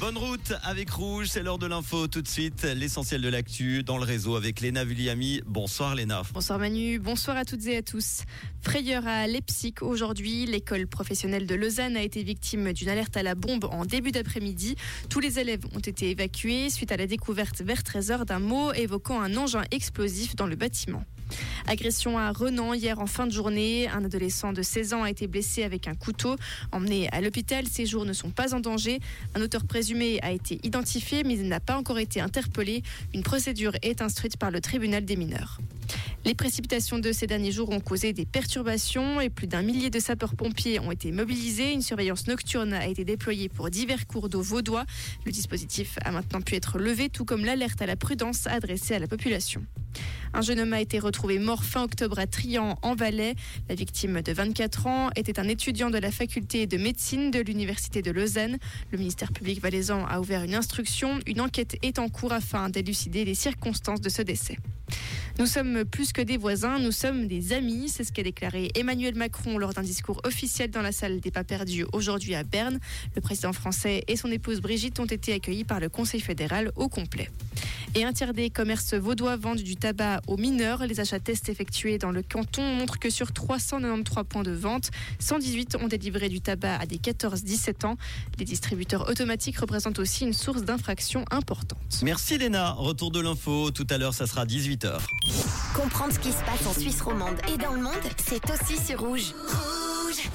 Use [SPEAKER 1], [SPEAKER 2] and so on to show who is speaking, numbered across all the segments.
[SPEAKER 1] Bonne route avec Rouge, c'est l'heure de l'info. Tout de suite, l'essentiel de l'actu dans le réseau avec Léna Vulliami. Bonsoir Léna.
[SPEAKER 2] Bonsoir Manu, bonsoir à toutes et à tous. Frayeur à Leipzig aujourd'hui, l'école professionnelle de Lausanne a été victime d'une alerte à la bombe en début d'après-midi. Tous les élèves ont été évacués suite à la découverte vers 13h d'un mot évoquant un engin explosif dans le bâtiment. Agression à Renan hier en fin de journée. Un adolescent de 16 ans a été blessé avec un couteau. Emmené à l'hôpital, ses jours ne sont pas en danger. Un auteur présumé a été identifié mais il n'a pas encore été interpellé. Une procédure est instruite par le tribunal des mineurs. Les précipitations de ces derniers jours ont causé des perturbations et plus d'un millier de sapeurs-pompiers ont été mobilisés. Une surveillance nocturne a été déployée pour divers cours d'eau vaudois. Le dispositif a maintenant pu être levé, tout comme l'alerte à la prudence adressée à la population. Un jeune homme a été retrouvé mort fin octobre à Trian, en Valais. La victime de 24 ans était un étudiant de la faculté de médecine de l'Université de Lausanne. Le ministère public valaisan a ouvert une instruction. Une enquête est en cours afin d'élucider les circonstances de ce décès. Nous sommes plus que des voisins, nous sommes des amis. C'est ce qu'a déclaré Emmanuel Macron lors d'un discours officiel dans la salle des pas perdus aujourd'hui à Berne. Le président français et son épouse Brigitte ont été accueillis par le Conseil fédéral au complet. Et un tiers des commerces vaudois vendent du tabac aux mineurs. Les achats tests effectués dans le canton montrent que sur 393 points de vente, 118 ont délivré du tabac à des 14-17 ans. Les distributeurs automatiques représentent aussi une source d'infraction importante.
[SPEAKER 1] Merci Léna. Retour de l'info. Tout à l'heure, ça sera 18h.
[SPEAKER 3] Comprendre ce qui se passe en Suisse romande et dans le monde, c'est aussi sur Rouge. Rouge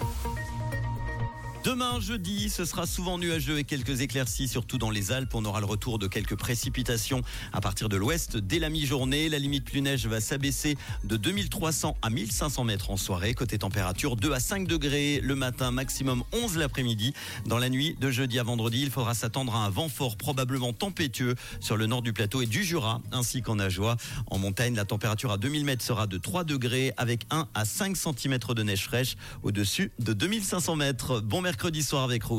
[SPEAKER 1] Demain, jeudi, ce sera souvent nuageux et quelques éclaircies, surtout dans les Alpes. On aura le retour de quelques précipitations à partir de l'ouest dès la mi-journée. La limite plus neige va s'abaisser de 2300 à 1500 mètres en soirée. Côté température, 2 à 5 degrés le matin, maximum 11 l'après-midi. Dans la nuit de jeudi à vendredi, il faudra s'attendre à un vent fort, probablement tempétueux sur le nord du plateau et du Jura, ainsi qu'en Ajoie. En montagne, la température à 2000 mètres sera de 3 degrés avec 1 à 5 cm de neige fraîche au-dessus de 2500 mètres. Mercredi soir avec Rouge.